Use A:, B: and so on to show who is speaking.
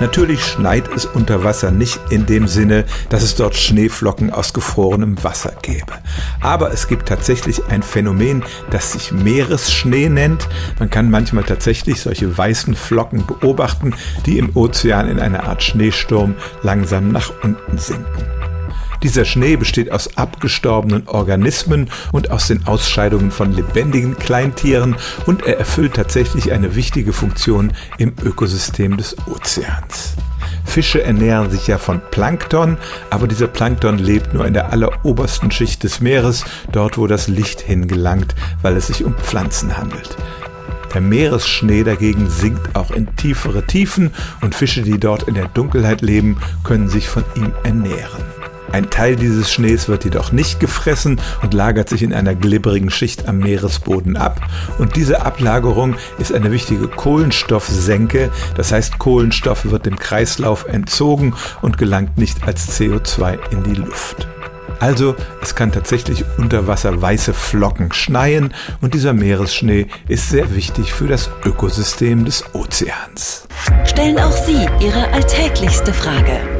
A: Natürlich schneit es unter Wasser nicht in dem Sinne, dass es dort Schneeflocken aus gefrorenem Wasser gäbe. Aber es gibt tatsächlich ein Phänomen, das sich Meeresschnee nennt. Man kann manchmal tatsächlich solche weißen Flocken beobachten, die im Ozean in einer Art Schneesturm langsam nach unten sinken. Dieser Schnee besteht aus abgestorbenen Organismen und aus den Ausscheidungen von lebendigen Kleintieren und er erfüllt tatsächlich eine wichtige Funktion im Ökosystem des Ozeans. Fische ernähren sich ja von Plankton, aber dieser Plankton lebt nur in der allerobersten Schicht des Meeres, dort wo das Licht hingelangt, weil es sich um Pflanzen handelt. Der Meeresschnee dagegen sinkt auch in tiefere Tiefen und Fische, die dort in der Dunkelheit leben, können sich von ihm ernähren. Ein Teil dieses Schnees wird jedoch nicht gefressen und lagert sich in einer glibberigen Schicht am Meeresboden ab. Und diese Ablagerung ist eine wichtige Kohlenstoffsenke. Das heißt, Kohlenstoff wird dem Kreislauf entzogen und gelangt nicht als CO2 in die Luft. Also es kann tatsächlich unter Wasser weiße Flocken schneien und dieser Meeresschnee ist sehr wichtig für das Ökosystem des Ozeans.
B: Stellen auch Sie Ihre alltäglichste Frage